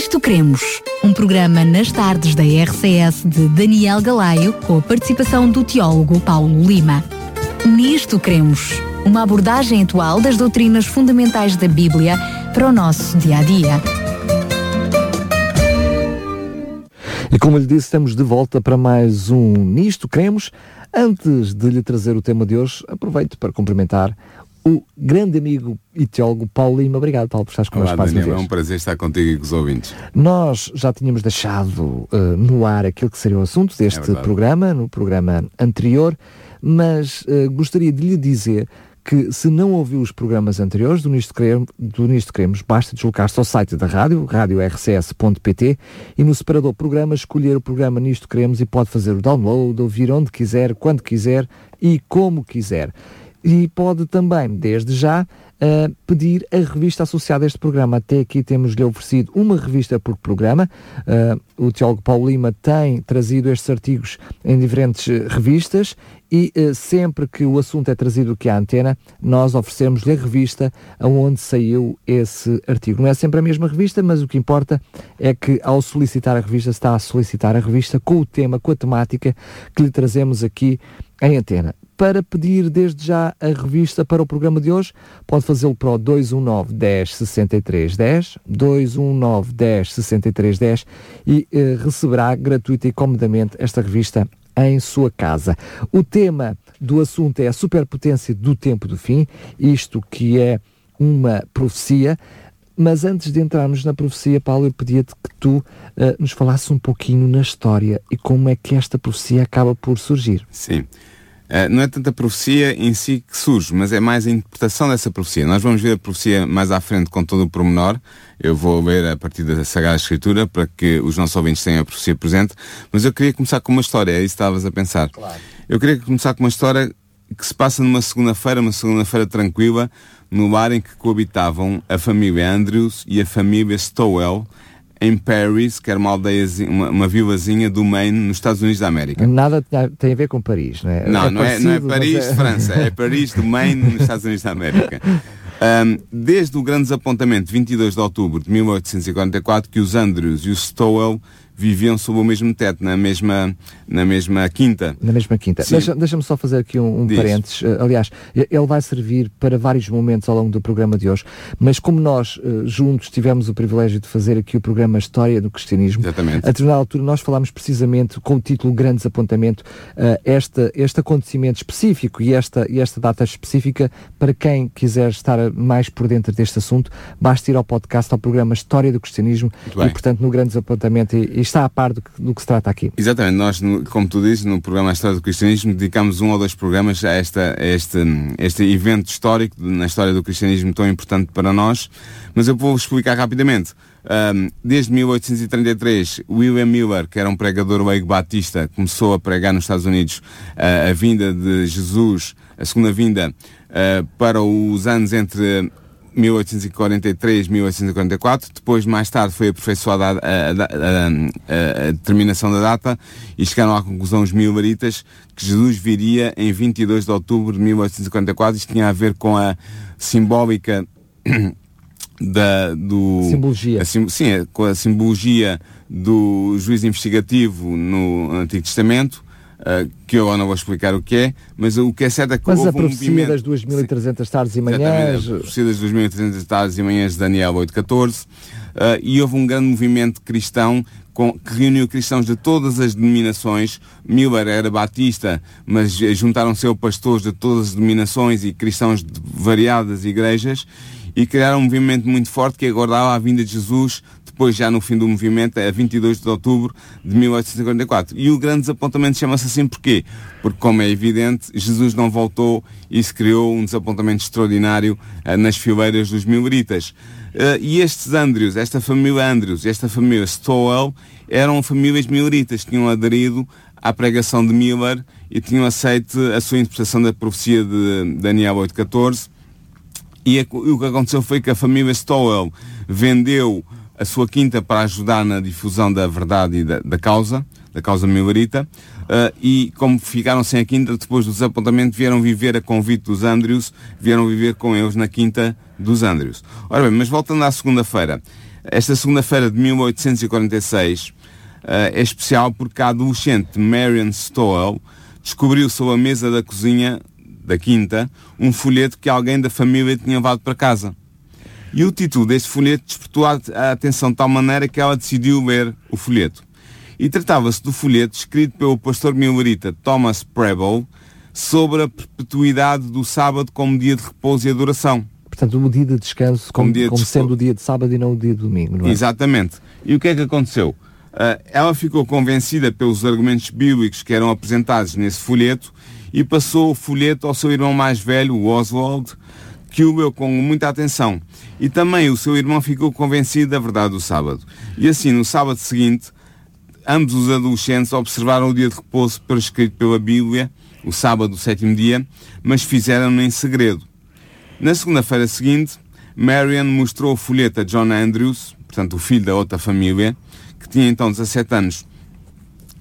Nisto Cremos, um programa nas tardes da RCS de Daniel Galaio, com a participação do teólogo Paulo Lima. Nisto Cremos, uma abordagem atual das doutrinas fundamentais da Bíblia para o nosso dia a dia. E como lhe disse, estamos de volta para mais um Nisto Cremos. Antes de lhe trazer o tema de hoje, aproveito para cumprimentar o grande amigo e teólogo Paulo Lima. Obrigado, Paulo, por estares connosco mais vez. É um prazer estar contigo e com os ouvintes. Nós já tínhamos deixado uh, no ar aquilo que seria o assunto deste é programa, no programa anterior, mas uh, gostaria de lhe dizer que se não ouviu os programas anteriores do Nisto Queremos, do Nisto Queremos basta deslocar-se ao site da rádio, radiorcs.pt e no separador programas escolher o programa Nisto Queremos e pode fazer o download, ouvir onde quiser, quando quiser e como quiser. E pode também, desde já, uh, pedir a revista associada a este programa. Até aqui temos-lhe oferecido uma revista por programa. Uh, o Teólogo Paulo Lima tem trazido estes artigos em diferentes uh, revistas e sempre que o assunto é trazido aqui à antena, nós oferecemos-lhe a revista aonde saiu esse artigo. Não é sempre a mesma revista, mas o que importa é que ao solicitar a revista, está a solicitar a revista com o tema, com a temática que lhe trazemos aqui em antena para pedir desde já a revista para o programa de hoje, pode fazê-lo para o 219 10 63 10, 219 10 63 10 e eh, receberá gratuita e comodamente esta revista em sua casa. O tema do assunto é a superpotência do tempo do fim, isto que é uma profecia. Mas antes de entrarmos na profecia, Paulo, eu pedia-te que tu uh, nos falasses um pouquinho na história e como é que esta profecia acaba por surgir. Sim. Uh, não é tanto a profecia em si que surge, mas é mais a interpretação dessa profecia. Nós vamos ver a profecia mais à frente com todo o pormenor. Eu vou ler a partir da Sagrada Escritura para que os nossos ouvintes tenham a profecia presente. Mas eu queria começar com uma história, é isso que estavas a pensar. Claro. Eu queria começar com uma história que se passa numa segunda-feira, uma segunda-feira tranquila, no lar em que coabitavam a família Andrews e a família Stowell, em Paris, que era uma aldeia, uma, uma vilazinha do Maine, nos Estados Unidos da América. Nada tem a ver com Paris, não é? Não, é não, é, não é Paris, é... França, é Paris do Maine, nos Estados Unidos da América. Um, desde o grande desapontamento, 22 de outubro de 1844, que os Andrews e os Stowell viviam sob o mesmo teto, na mesma, na mesma quinta. Na mesma quinta. Deixa-me deixa só fazer aqui um, um parênteses. Uh, aliás, ele vai servir para vários momentos ao longo do programa de hoje, mas como nós uh, juntos tivemos o privilégio de fazer aqui o programa História do Cristianismo, Exatamente. a determinada altura nós falámos precisamente com o título Grande Desapontamento, uh, este, este acontecimento específico e esta, e esta data específica, para quem quiser estar mais por dentro deste assunto, basta ir ao podcast, ao programa História do Cristianismo e, portanto, no Grande Desapontamento e, e está a par do que, do que se trata aqui. Exatamente, nós, como tu dizes, no programa História do Cristianismo, dedicamos um ou dois programas a, esta, a este, este evento histórico na história do cristianismo tão importante para nós, mas eu vou explicar rapidamente. Um, desde 1833, William Miller, que era um pregador leigo batista, começou a pregar nos Estados Unidos uh, a vinda de Jesus, a segunda vinda, uh, para os anos entre 1843, 1844, depois mais tarde foi aperfeiçoada a, a, a, a, determinação da data e chegaram à conclusão os milaritas que Jesus viria em 22 de outubro de 1844. Isto tinha a ver com a simbólica da, do... Simbologia. sim, com a simbologia do juiz investigativo no Antigo Testamento, que eu não vou explicar o que é, mas o que é certo é que mas houve a profecia um das 2.300 tardes e manhãs... A profecia das 2.300 tardes e manhãs de Daniel 8.14, uh, e houve um grande movimento cristão com, que reuniu cristãos de todas as denominações. Miller era batista, mas juntaram-se ao pastores de todas as denominações e cristãos de variadas igrejas, e criaram um movimento muito forte que aguardava a vinda de Jesus depois já no fim do movimento, a 22 de outubro de 1854. E o grande desapontamento chama-se assim porquê? Porque, como é evidente, Jesus não voltou e se criou um desapontamento extraordinário uh, nas fileiras dos mileritas. Uh, e estes Andrews, esta família Andrews, esta família Stowell, eram famílias mileritas, tinham aderido à pregação de Miller e tinham aceito a sua interpretação da profecia de Daniel 8.14 e o que aconteceu foi que a família Stowell vendeu a sua quinta para ajudar na difusão da verdade e da, da causa, da causa milarita, uh, e como ficaram sem a quinta, depois do desapontamento vieram viver a convite dos Andrews, vieram viver com eles na quinta dos Andrews. Ora bem, mas voltando à segunda-feira, Esta segunda-feira de 1846 uh, é especial porque a adolescente Marion Stowell descobriu sob a mesa da cozinha da quinta um folheto que alguém da família tinha levado para casa. E o título deste folheto despertou a atenção de tal maneira que ela decidiu ler o folheto. E tratava-se do folheto escrito pelo pastor milerita Thomas Preble sobre a perpetuidade do sábado como dia de repouso e adoração. Portanto, o dia de descanso como, como, dia como sendo o dia de sábado e não o dia de domingo, não é? Exatamente. E o que é que aconteceu? Uh, ela ficou convencida pelos argumentos bíblicos que eram apresentados nesse folheto e passou o folheto ao seu irmão mais velho, o Oswald, que o leu com muita atenção. E também o seu irmão ficou convencido da verdade do sábado. E assim, no sábado seguinte, ambos os adolescentes observaram o dia de repouso prescrito pela Bíblia, o sábado, o sétimo dia, mas fizeram-no em segredo. Na segunda-feira seguinte, Marion mostrou o folheto a John Andrews, portanto o filho da outra família, que tinha então 17 anos.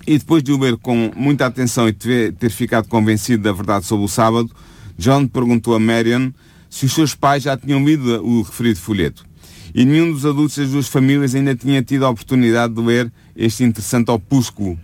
E depois de o ler com muita atenção e ter, ficado convencido da verdade sobre o sábado, John perguntou a Marion se os seus pais já tinham lido o referido folheto. E nenhum dos adultos das duas famílias ainda tinha tido a oportunidade de ler este interessante opúsculo.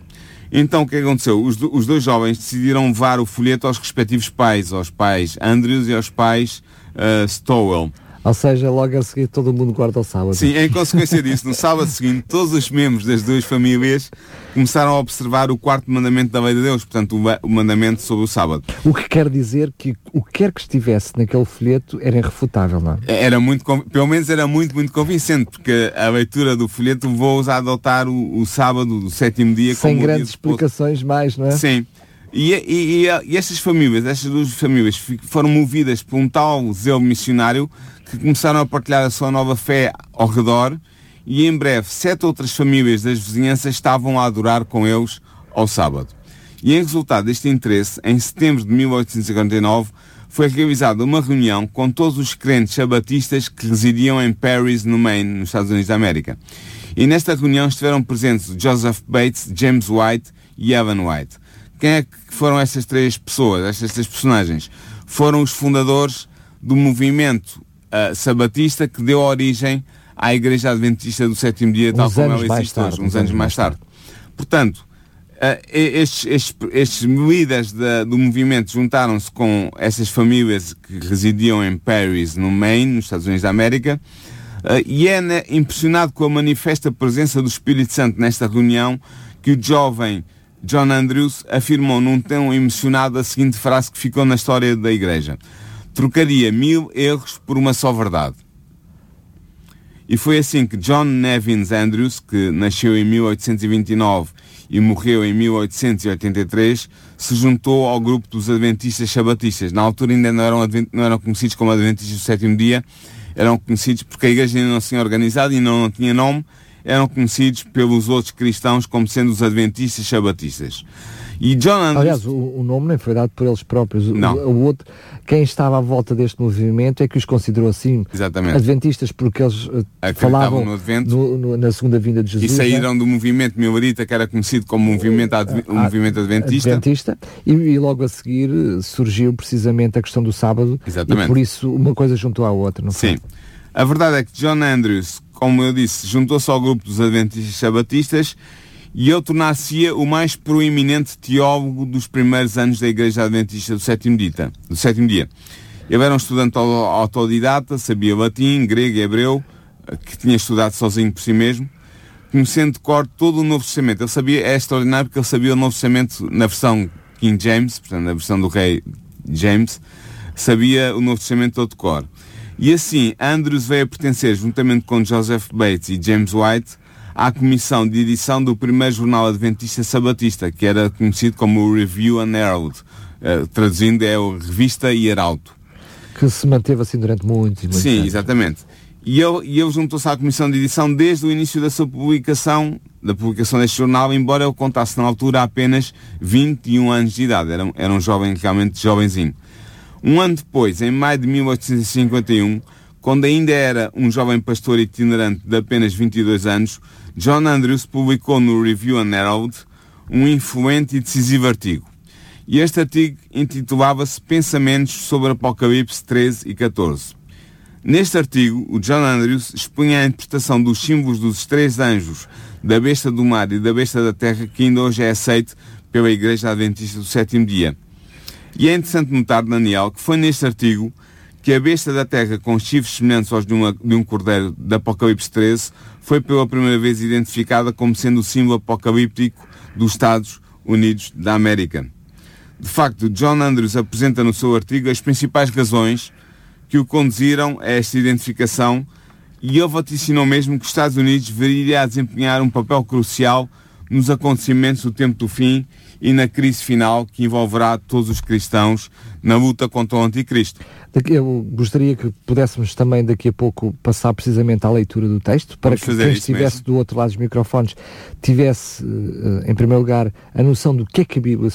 Então o que aconteceu? Os, os dois jovens decidiram levar o folheto aos respectivos pais, aos pais Andrews e aos pais uh, Stowell. Ou seja, logo a seguir todo mundo guarda o sábado. Sim, em consequência disso, no sábado seguinte, todos os membros das duas famílias começaram a observar o quarto mandamento da lei de Deus, portanto, o, mandamento sobre o sábado. O que quer dizer que o que quer que estivesse naquele folheto era irrefutável, não é? Era muito, pelo menos era muito, muito convincente, porque a leitura do folheto levou-os a adotar o, o sábado, o sétimo dia, Sem como grandes explicações mais, não é? Sim. E, e, e, e, estas famílias, estas duas famílias, foram movidas por um tal zelo missionário que começaram a partilhar a sua nova fé ao redor e em breve sete outras famílias das vizinhanças estavam a adorar com eles ao sábado. E em resultado deste interesse, em setembro de 1859, foi realizada uma reunião com todos os crentes sabatistas que residiam em Paris, no Maine, nos Estados Unidos da América. E nesta reunião estiveram presentes Joseph Bates, James White e Evan White. Quem é que foram estas três pessoas, estas três personagens? Foram os fundadores do movimento uh, sabatista que deu origem à Igreja Adventista do Sétimo Dia, tal como ela existe hoje, uns, uns anos mais tarde. Portanto, uh, estes, estes, estes líderes do movimento juntaram-se com essas famílias que residiam em Paris, no Maine, nos Estados Unidos da América, uh, e é né, impressionado com a manifesta presença do Espírito Santo nesta reunião que o jovem John Andrews afirmou num tom emocionado a seguinte frase que ficou na história da Igreja trocaria mil erros por uma só verdade. E foi assim que John Nevins Andrews, que nasceu em 1829 e morreu em 1883, se juntou ao grupo dos Adventistas Sabatistas. Na altura ainda não eram, não eram conhecidos como Adventistas do Sétimo Dia, eram conhecidos porque a igreja ainda não se tinha organizado e não, não tinha nome, eram conhecidos pelos outros cristãos como sendo os Adventistas Sabatistas. E John Andrews... Aliás, o, o, nome nem foi dado por eles próprios. Não. O, o, outro, quem estava à volta deste movimento é que os considerou assim Exatamente. adventistas porque eles uh, falavam no no, no, na segunda vinda de Jesus. E saíram né? do movimento milerita que era conhecido como movimento, adv o movimento adventista. adventista e, e, logo a seguir surgiu precisamente a questão do sábado. Exatamente. E por isso uma coisa juntou à outra, não Sim. A verdade é que John Andrews, como eu disse, juntou-se ao grupo dos adventistas sabatistas e ele tornar-se-ia o mais proeminente teólogo dos primeiros anos da Igreja Adventista do sétimo, dia, do sétimo dia. Ele era um estudante autodidata, sabia latim, grego e hebreu, que tinha estudado sozinho por si mesmo, conhecendo de cor todo o Novo Testamento. Ele sabia, é extraordinário porque ele sabia o Novo Testamento na versão King James, portanto, na versão do rei James, sabia o Novo Testamento todo de cor. E assim, Andrews veio a pertencer, juntamente com Joseph Bates e James White, à comissão de edição do primeiro jornal adventista sabatista, que era conhecido como o Review and Herald. Uh, traduzindo, é o Revista e Heraldo. Que se manteve assim durante muitos e muitos Sim, anos. exatamente. E ele, e ele juntou-se à comissão de edição desde o início da sua publicação, da publicação deste jornal, embora ele contasse na altura apenas 21 anos de idade. Era, era um jovem, realmente jovenzinho. Um ano depois, em maio de 1851, quando ainda era um jovem pastor itinerante de apenas 22 anos, John Andrews publicou no Review and Herald um influente e decisivo artigo. E este artigo intitulava-se Pensamentos sobre Apocalipse 13 e 14. Neste artigo, o John Andrews expunha a interpretação dos símbolos dos três anjos, da besta do mar e da besta da terra, que ainda hoje é aceito pela Igreja Adventista do Sétimo Dia. E é interessante notar, Daniel, que foi neste artigo que a besta da terra com chifres semelhantes aos de, uma, de um cordeiro de Apocalipse 13 foi pela primeira vez identificada como sendo o símbolo apocalíptico dos Estados Unidos da América. De facto, John Andrews apresenta no seu artigo as principais razões que o conduziram a esta identificação e ele vaticinou mesmo que os Estados Unidos viria a desempenhar um papel crucial nos acontecimentos do tempo do fim e na crise final que envolverá todos os cristãos na luta contra o anticristo. Eu gostaria que pudéssemos também daqui a pouco passar precisamente à leitura do texto, para Vamos que quem estivesse mesmo. do outro lado dos microfones tivesse, eh, em primeiro lugar, a noção do que é que a Bíblia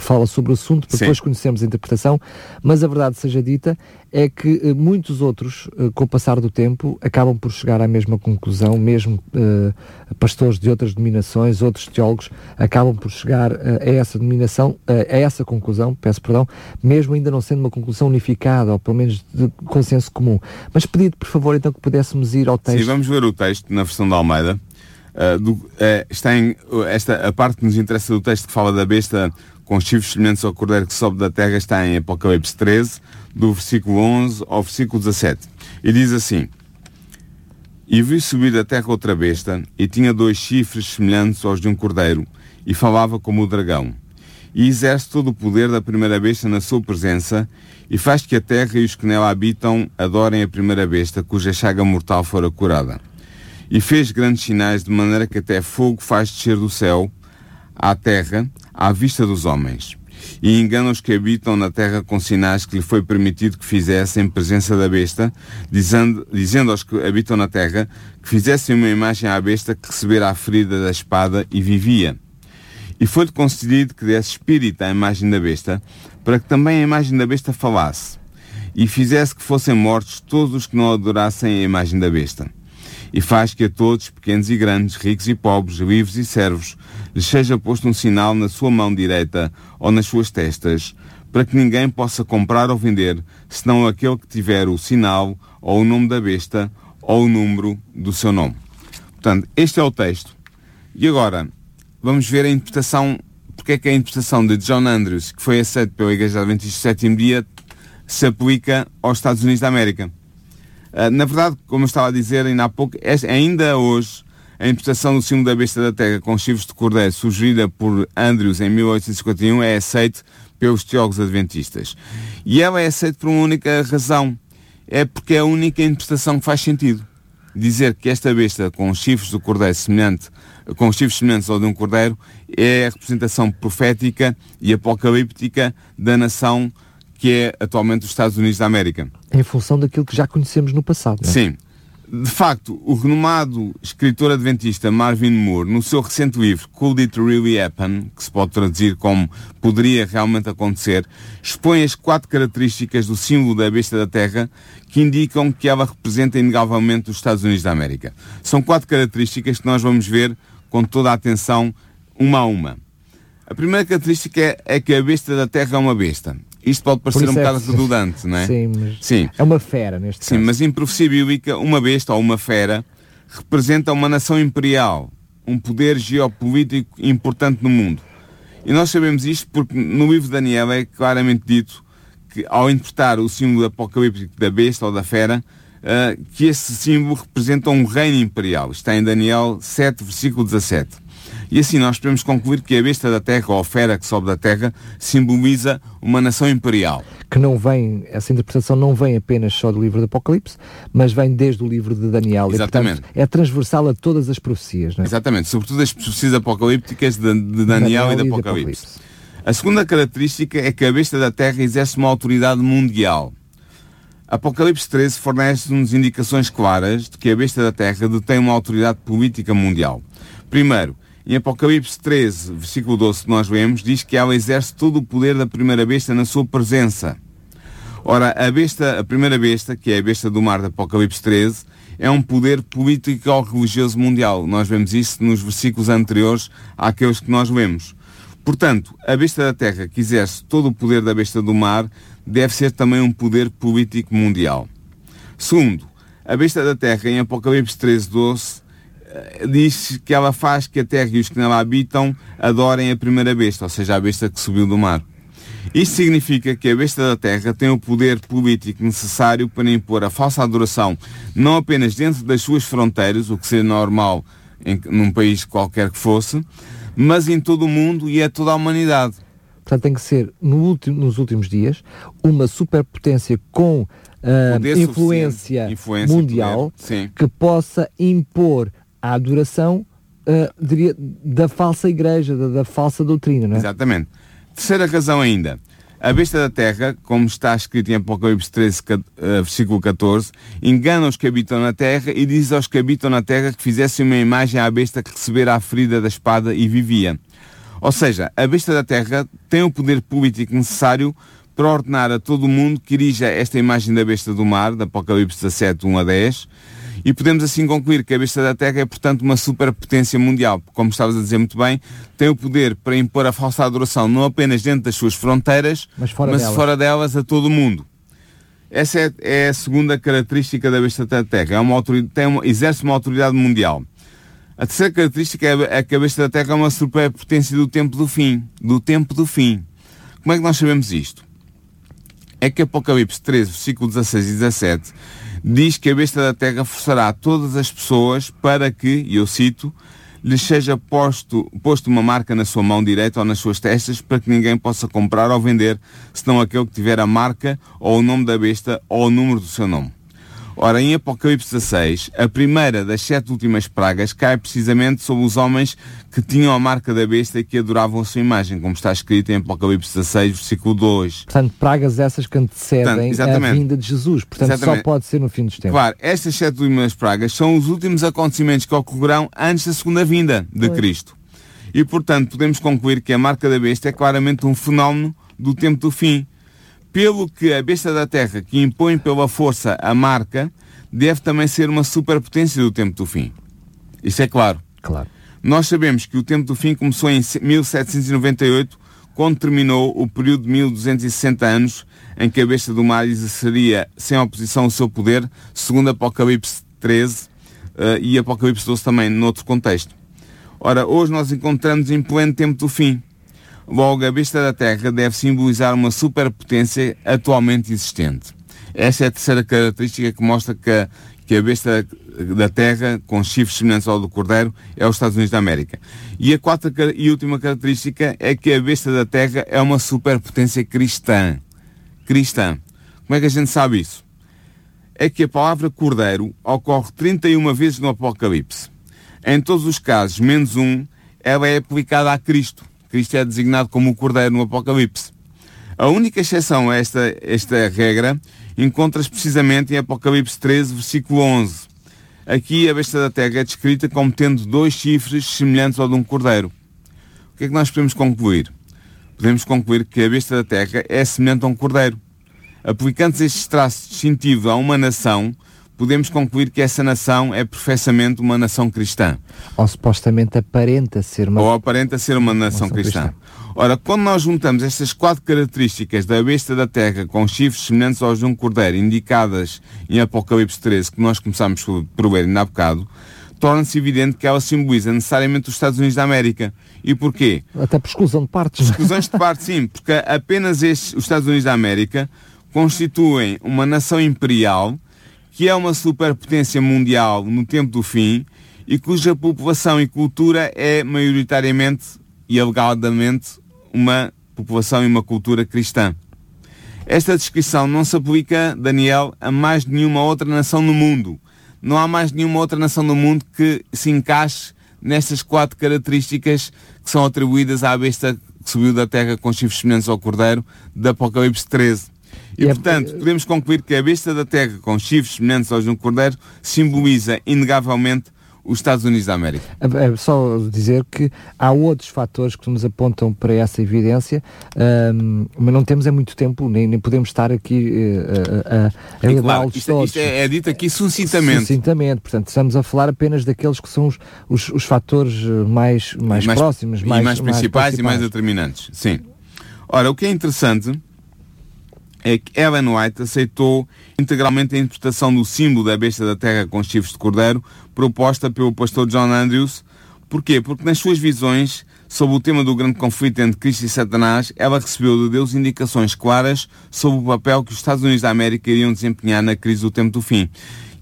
fala sobre o assunto, para depois conhecermos a interpretação, mas a verdade seja dita, é que uh, muitos outros, uh, com o passar do tempo, acabam por chegar à mesma conclusão, mesmo pastores de outras denominações, outros teólogos, acabam por chegar a essa denominação, a essa conclusão, peço perdão, mesmo ainda não sendo uma conclusão unificada, ou pelo menos de consenso comum. Mas pedido, por favor, então que pudéssemos ir ao texto. Sim, vamos ver o texto na versão da Almeida. Do, está em, esta, a parte que nos interessa do texto que fala da besta com chifres semelhantes ao cordeiro que sobe da terra está em Apocalipse 13, do versículo 11 ao versículo 17. E diz assim: E vi subir da terra outra besta, e tinha dois chifres semelhantes aos de um cordeiro, e falava como o dragão. E exerce todo o poder da primeira besta na sua presença, e faz que a terra e os que nela habitam adorem a primeira besta, cuja chaga mortal fora curada. E fez grandes sinais, de maneira que até fogo faz descer do céu à terra, à vista dos homens e engana os que habitam na terra com sinais que lhe foi permitido que fizessem em presença da besta, dizendo, dizendo aos que habitam na terra que fizessem uma imagem à besta que recebera a ferida da espada e vivia. E foi-lhe concedido que desse espírito à imagem da besta, para que também a imagem da besta falasse, e fizesse que fossem mortos todos os que não adorassem a imagem da besta. E faz que a todos, pequenos e grandes, ricos e pobres, livres e servos, lhes seja posto um sinal na sua mão direita ou nas suas testas, para que ninguém possa comprar ou vender, senão aquele que tiver o sinal ou o nome da besta ou o número do seu nome. Portanto, este é o texto. E agora, vamos ver a interpretação, porque é que a interpretação de John Andrews, que foi aceita pela Igreja Adventista do Sétimo Dia, se aplica aos Estados Unidos da América. Uh, na verdade, como eu estava a dizer ainda há pouco, ainda hoje a interpretação do símbolo da besta da terra com chifres de cordeiro, sugerida por Andrews em 1851, é aceite pelos teólogos adventistas. E ela é aceita por uma única razão. É porque é a única interpretação que faz sentido. Dizer que esta besta com chifres do cordeiro semelhante, com chifres semelhantes ao de um cordeiro, é a representação profética e apocalíptica da nação que é atualmente os Estados Unidos da América. Em função daquilo que já conhecemos no passado. Não é? Sim. De facto, o renomado escritor adventista Marvin Moore, no seu recente livro Could It Really Happen, que se pode traduzir como Poderia Realmente Acontecer, expõe as quatro características do símbolo da besta da Terra que indicam que ela representa inegavelmente os Estados Unidos da América. São quatro características que nós vamos ver com toda a atenção, uma a uma. A primeira característica é, é que a besta da Terra é uma besta. Isto pode parecer um é bocado redundante, não é? Sim, mas Sim. é uma fera neste Sim, caso. mas em profecia bíblica, uma besta ou uma fera representa uma nação imperial, um poder geopolítico importante no mundo. E nós sabemos isto porque no livro de Daniel é claramente dito que, ao interpretar o símbolo apocalíptico da besta ou da fera, uh, que esse símbolo representa um reino imperial. Está em Daniel 7, versículo 17. E assim nós podemos concluir que a besta da terra, ou a fera que sobe da terra, simboliza uma nação imperial. Que não vem, essa interpretação não vem apenas só do livro do Apocalipse, mas vem desde o livro de Daniel. Exatamente. E, portanto, é transversal a todas as profecias, não é? Exatamente, sobretudo as profecias apocalípticas de, de Daniel, Daniel, e do Apocalipse. Apocalipse. A segunda característica é que a besta da terra exerce uma autoridade mundial. Apocalipse 13 fornece-nos indicações claras de que a besta da terra detém uma autoridade política mundial. Primeiro, em Apocalipse 13, versículo 12, que nós lemos, diz que ela exerce todo o poder da primeira besta na sua presença. Ora, a besta, a primeira besta, que é a besta do mar de Apocalipse 13, é um poder político religioso mundial. Nós vemos isso nos versículos anteriores àqueles que nós lemos. Portanto, a besta da terra, que exerce todo o poder da besta do mar, deve ser também um poder político mundial. Segundo, a besta da terra, em Apocalipse 13, 12, eh, diz que ela faz que a terra e os que nela habitam adorem a primeira besta, ou seja, a besta que subiu do mar. Isto significa que a besta da terra tem o poder político necessário para impor a falsa adoração não apenas dentro das suas fronteiras, o que seria normal em, num país qualquer que fosse, mas em todo o mundo e a toda a humanidade. Portanto, tem que ser, no último, nos últimos dias, uma superpotência com uh, influência, influência, mundial que possa impor a adoração uh, diria, da falsa igreja, da, da falsa doutrina, não é? Exatamente. Terceira razão ainda. A besta da terra, como está escrito em Apocalipse 13, eh, versículo 14, engana os que habitam na terra e diz aos que habitam na terra que fizessem uma imagem à besta que recebera a ferida da espada e vivia. Ou seja, a besta da terra tem o poder político necessário para ordenar a todo o mundo que irija esta imagem da besta do mar, da Apocalipse 17, 1 a 10, e podemos assim concluir que a besta da Terra é, portanto, uma superpotência mundial. Como estavas a dizer muito bem, tem o poder para impor a falsa adoração não apenas dentro das suas fronteiras, mas fora, mas delas. fora delas a todo o mundo. Essa é, é, a segunda característica da besta da Terra. É uma tem uma, exerce uma autoridade mundial. A terceira característica é, é que a besta da Terra é uma superpotência do tempo do fim. Do tempo do fim. Como é que nós sabemos isto? É que Apocalipse 13, versículo 16 e 17 diz que a besta da terra forçará todas as pessoas para que, e eu cito, lhes seja posto, posto uma marca na sua mão direita ou nas suas testas para que ninguém possa comprar ou vender, senão aquele que tiver a marca ou o nome da besta ou o número do seu nome. Ora, em Apocalipse 16, a primeira das sete últimas pragas cai precisamente sobre os homens que tinham a marca da besta e que adoravam a sua imagem, como está escrito em Apocalipse 16, versículo 2. Portanto, pragas essas que antecedem Portanto, a vinda de Jesus. Portanto, exatamente. só pode ser no fim dos tempos. Claro, estas sete últimas pragas são os últimos acontecimentos que ocorrerão antes da segunda vinda de pois. Cristo. E, portanto, podemos concluir que a marca da besta é claramente um fenómeno do tempo do fim pelo que a besta da terra, que impõe pela força a marca, deve também ser uma superpotência do tempo do fim. Isso é claro. Claro. Nós sabemos que o tempo do fim começou em 1798, quando terminou o período de 1260 anos em que a besta do mar exerceria sem oposição o seu poder, segundo Apocalipse 13 uh, eh, e Apocalipse 12 também, noutro contexto. Ora, hoje nós encontramos em pleno tempo do fim. Logo, a besta da Terra deve simbolizar uma superpotência atualmente existente. Esta é a terceira característica que mostra que a, que a besta da Terra, com chifres semelhantes ao do Cordeiro, é os Estados Unidos da América. E a quarta e última característica é que a besta da Terra é uma superpotência cristã. Cristã. Como é que a gente sabe isso? É que a palavra Cordeiro ocorre 31 vezes no Apocalipse. Em todos os casos, menos um, ela é aplicada a Cristo. Cristo é designado como o Cordeiro no Apocalipse. A única exceção a esta, esta regra encontra-se precisamente em Apocalipse 13, versículo 11. Aqui a besta da terra é descrita como tendo dois chifres semelhantes ao de um cordeiro. O que é que nós podemos concluir? Podemos concluir que a besta da terra é semelhante a um cordeiro. Aplicando estes traços distintivos a uma nação, podemos concluir que essa nação é perfeitamente uma nação cristã. Ou supostamente aparenta ser uma, Ou aparenta ser uma nação, uma cristã. cristã. Ora, quando nós juntamos estas quatro características da besta da terra com chifres semelhantes aos de um cordeiro, indicadas em Apocalipse 13, que nós começamos por ver ainda há bocado, torna-se evidente que ela simboliza necessariamente os Estados Unidos da América. E porquê? Até por exclusão de partes. Exclusões de partes, sim, porque apenas estes, os Estados Unidos da América constituem uma nação imperial que é uma superpotência mundial no tempo do fim e cuja população e cultura é maioritariamente e alegadamente uma população e uma cultura cristã. Esta descrição não se aplica, Daniel, a mais nenhuma outra nação no mundo. Não há mais nenhuma outra nação no mundo que se encaixe nestas quatro características que são atribuídas à besta que subiu da terra com chifres semelhantes ao cordeiro, de Apocalipse 13. E, é portanto, podemos concluir que a besta da terra com chifres semelhantes aos de um cordeiro simboliza inegavelmente os Estados Unidos da América. É, é só dizer que há outros fatores que nos apontam para essa evidência, um, mas não temos é muito tempo, nem, nem podemos estar aqui uh, a, a, a claro, isto, isto é, é, dito aqui sucintamente. Sucintamente, portanto, estamos a falar apenas daqueles que são os, os, os fatores mais, mais, mais próximos, mais, mais, principais mais principais e mais determinantes. Sim. Ora, o que é interessante é que Ellen White aceitou integralmente a interpretação do símbolo da besta da terra com chifres de cordeiro proposta pelo pastor John Andrews. Porquê? Porque nas suas visões sobre o tema do grande conflito entre Cristo e Satanás, ela recebeu de Deus indicações claras sobre o papel que os Estados Unidos da América iriam desempenhar na crise do tempo do fim.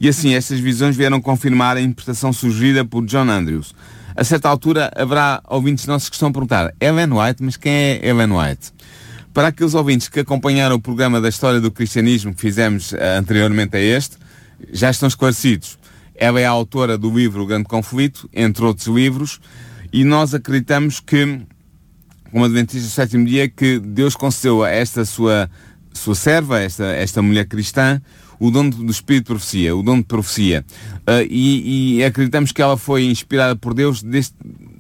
E assim, estas visões vieram confirmar a interpretação sugerida por John Andrews. A certa altura, haverá ouvintes nossos que estão a perguntar Ellen White, mas quem é Ellen White? Para aqueles ouvintes que acompanharam o programa da história do cristianismo que fizemos uh, anteriormente a este, já estão esclarecidos. Ela é a autora do livro O Grande Conflito, entre outros livros, e nós acreditamos que, como Adventista do sétimo dia, que Deus concedeu a esta sua, sua serva, esta, esta mulher cristã, o dom do Espírito de Profecia, o dom de profecia. Uh, e, e, acreditamos que ela foi inspirada por Deus desde,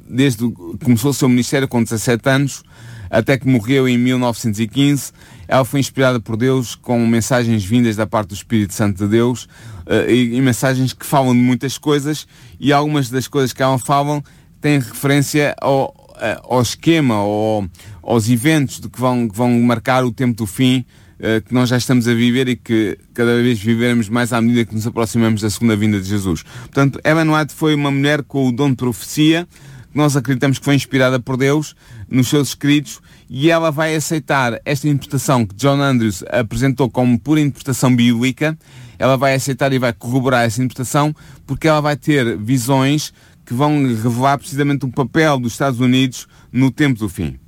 desde que começou o seu ministério com 17 anos, até que morreu em 1915. Ela foi inspirada por Deus com mensagens vindas da parte do Espírito Santo de Deus uh, e, e, mensagens que falam de muitas coisas e algumas das coisas que ela falam têm referência ao, uh, ao esquema, ao, aos eventos de que vão, que vão marcar o tempo do fim uh, que nós já estamos a viver e que cada vez viveremos mais à medida que nos aproximamos da segunda vinda de Jesus. Portanto, Ellen White foi uma mulher com o dom de profecia, nós acreditamos que foi inspirada por Deus nos seus escritos e ela vai aceitar esta interpretação que John Andrews apresentou como pura interpretação bíblica, ela vai aceitar e vai corroborar essa interpretação porque ela vai ter visões que vão revelar precisamente o papel dos Estados Unidos no tempo do fim.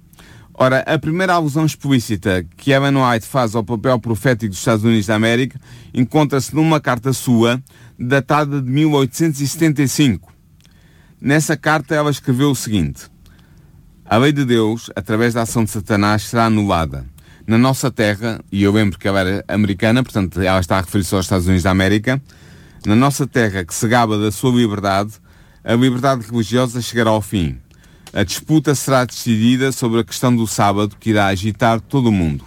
Ora, a primeira alusão explícita que Ellen White faz ao papel profético dos Estados Unidos da América encontra-se numa carta sua, datada de 1875. Nessa carta ela escreveu o seguinte: A lei de Deus, através da ação de Satanás, será anulada. Na nossa terra, e eu lembro que ela era americana, portanto ela está a referir-se aos Estados Unidos da América, na nossa terra que se gaba da sua liberdade, a liberdade religiosa chegará ao fim. A disputa será decidida sobre a questão do sábado que irá agitar todo o mundo.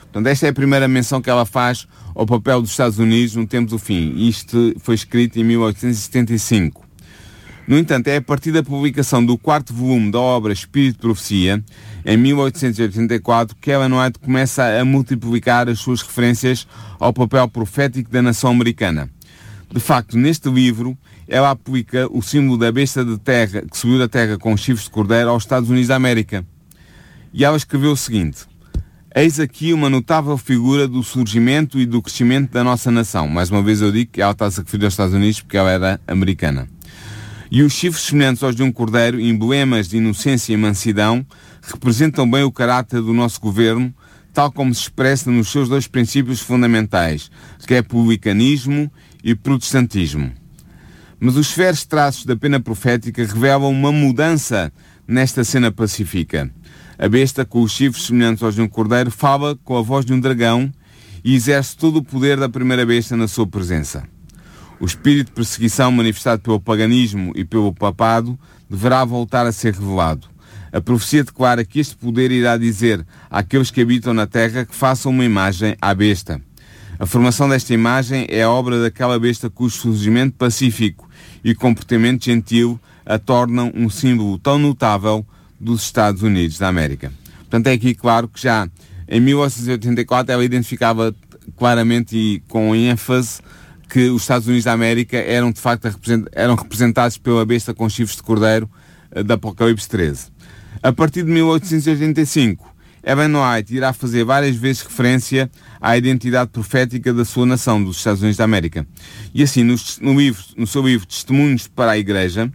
Portanto, esta é a primeira menção que ela faz ao papel dos Estados Unidos no tempo do fim. Isto foi escrito em 1875. No entanto, é a partir da publicação do quarto volume da obra Espírito de Profecia, em 1884, que Ellen White começa a multiplicar as suas referências ao papel profético da nação americana. De facto, neste livro, ela aplica o símbolo da besta de terra que subiu da terra com chifres de cordeiro aos Estados Unidos da América. E ela escreveu o seguinte: Eis aqui uma notável figura do surgimento e do crescimento da nossa nação. Mais uma vez eu digo que ela está a se referir aos Estados Unidos porque ela era americana. E os chifres semelhantes aos de um cordeiro, emblemas de inocência e mansidão, representam bem o caráter do nosso governo, tal como se expressa nos seus dois princípios fundamentais, republicanismo e protestantismo. Mas os feros traços da pena profética revelam uma mudança nesta cena pacífica. A besta, com os chifres semelhantes aos de um cordeiro, fala com a voz de um dragão e exerce todo o poder da primeira besta na sua presença. O espírito de perseguição manifestado pelo paganismo e pelo papado deverá voltar a ser revelado. A profecia declara que este poder irá dizer àqueles que habitam na terra que façam uma imagem à besta. A formação desta imagem é a obra daquela besta cujo surgimento pacífico e comportamento gentil a tornam um símbolo tão notável dos Estados Unidos da América. Portanto, é aqui claro que já em 1884 ela identificava claramente e com ênfase que os Estados Unidos da América eram de facto eram representados pela besta com chifres de cordeiro eh, da Apocalipse 13. A partir de 1885, Evan White irá fazer várias vezes referência à identidade profética da sua nação, dos Estados Unidos da América. E assim, no, no, livro, no seu livro Testemunhos para a Igreja,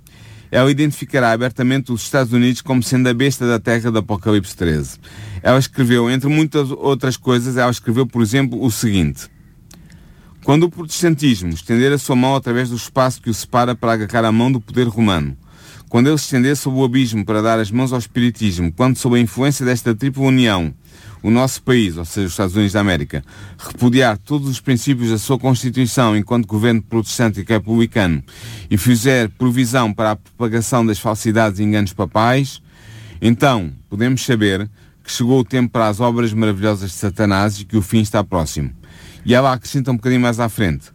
ela identificará abertamente os Estados Unidos como sendo a besta da terra do Apocalipse 13. Ela escreveu, entre muitas outras coisas, ela escreveu, por exemplo, o seguinte. Quando o protestantismo estender a sua mão através do espaço que o separa para agarrar a mão do poder romano, quando ele se estender sob o abismo para dar as mãos ao espiritismo, quando sob a influência desta tripla união, o nosso país, ou seja, os Estados Unidos da América, repudiar todos os princípios da sua Constituição enquanto governo protestante e republicano e fizer provisão para a propagação das falsidades e enganos papais, então podemos saber que chegou o tempo para as obras maravilhosas de Satanás e que o fim está próximo. E ela acrescenta um bocadinho mais à frente.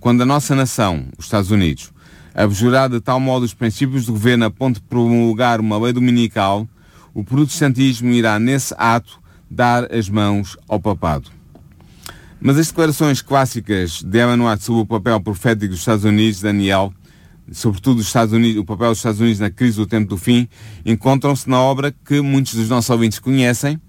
Quando a nossa nação, os Estados Unidos, abjurar de tal modo os princípios do governo a ponto de promulgar uma lei dominical, o protestantismo irá, nesse ato, dar as mãos ao papado. Mas as declarações clássicas de Ellen White sobre o papel profético dos Estados Unidos, Daniel, sobretudo os Estados Unidos, o papel dos Estados Unidos na crise do tempo do fim, encontram-se na obra que muitos dos nossos ouvintes conhecem,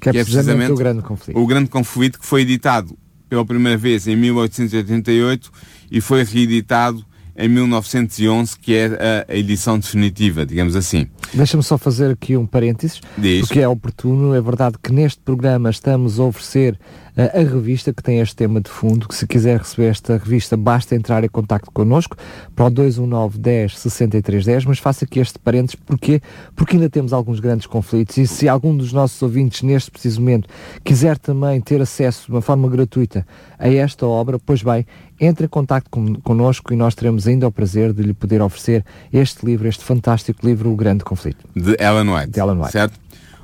que é, que é precisamente o grande conflito. O grande conflito que foi editado pela primeira vez em 1888 e foi reeditado em 1911, que é a edição definitiva, digamos assim. Deixa-me só fazer aqui um parênteses, Diz. porque é oportuno. É verdade que neste programa estamos a oferecer a, a revista que tem este tema de fundo, que se quiser receber esta revista basta entrar em contato connosco para o 219 10 63 10, mas faça aqui este parênteses, porquê? Porque ainda temos alguns grandes conflitos e se algum dos nossos ouvintes neste preciso momento quiser também ter acesso de uma forma gratuita a esta obra, pois bem, entre em contato con connosco e nós teremos ainda o prazer de lhe poder oferecer este livro, este fantástico livro, O Grande Conflito. De Ellen White. De Ellen White. Certo?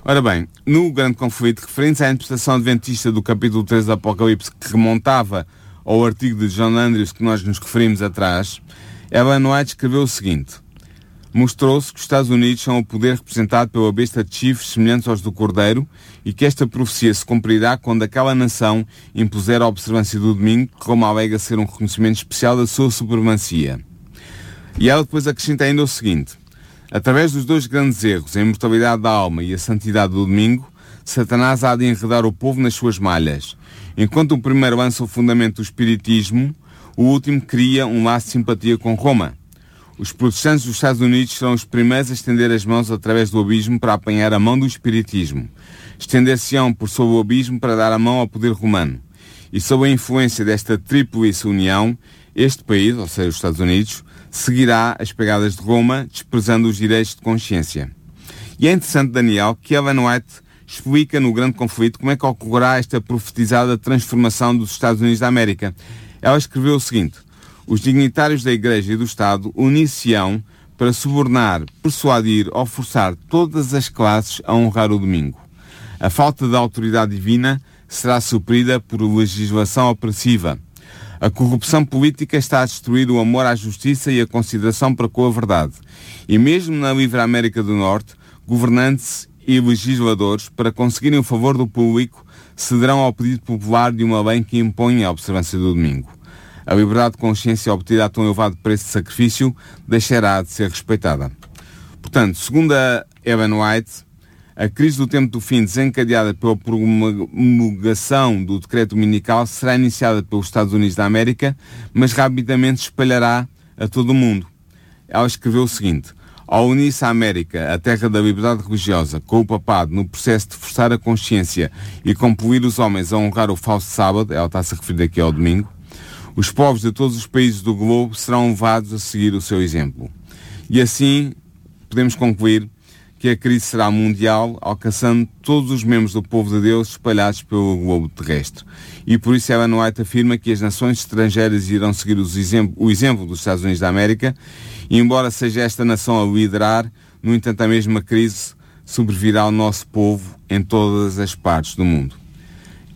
Ora bem, no grande conflito, referente à interpretação adventista do capítulo 3 do Apocalipse, que remontava ao artigo de John Andrews que nós nos referimos atrás, Ellen White escreveu o seguinte: Mostrou-se que os Estados Unidos são o poder representado pela besta de chifres semelhantes aos do Cordeiro e que esta profecia se cumprirá quando aquela nação impuser a observância do domingo, que Roma alega ser um reconhecimento especial da sua supremacia. E ela depois acrescenta ainda o seguinte: Através dos dois grandes erros, a imortalidade da alma e a santidade do domingo, Satanás há de enredar o povo nas suas malhas. Enquanto o primeiro lança o fundamento do espiritismo, o último cria um laço de simpatia com Roma. Os protestantes dos Estados Unidos serão os primeiros a estender as mãos através do abismo para apanhar a mão do espiritismo. Estender-se-ão por sob o abismo para dar a mão ao poder romano. E sob a influência desta tríplice união, este país, ou seja, os Estados Unidos, seguirá as pegadas de Roma, desprezando os direitos de consciência. E é interessante, Daniel, que Ellen White explica no grande conflito como é que ocorrerá esta profetizada transformação dos Estados Unidos da América. Ela escreveu o seguinte: os dignitários da Igreja e do Estado unir-se-ão para subornar, persuadir ou forçar todas as classes a honrar o domingo. A falta de autoridade divina será suprida por legislação opressiva a corrupção política está a destruir o amor à justiça e a consideração para com a verdade. E mesmo na livre América do Norte, governantes e legisladores, para conseguirem o favor do público, cederão ao pedido popular de uma lei que impõe a observância do domingo. A liberdade de consciência obtida a tão elevado preço de sacrifício deixará de ser respeitada. Portanto, segundo a Evan White, a crise do tempo do fim, desencadeada pela promulgação do decreto dominical, será iniciada pelos Estados Unidos da América, mas rapidamente espalhará a todo o mundo. Ela escreveu o seguinte: ao unir-se a América, a terra da liberdade religiosa, com o papado no processo de forçar a consciência e compelir os homens a honrar o falso sábado, ela está-se a referir aqui ao domingo, os povos de todos os países do globo serão levados a seguir o seu exemplo. E assim podemos concluir que a crise será mundial, alcançando todos os membros do povo de Deus espalhados pelo globo terrestre. E por isso Ellen White afirma que as nações estrangeiras irão seguir exemplo, o exemplo dos Estados Unidos da América, e embora seja esta nação a liderar, no entanto a mesma crise sobrevirá ao nosso povo em todas as partes do mundo.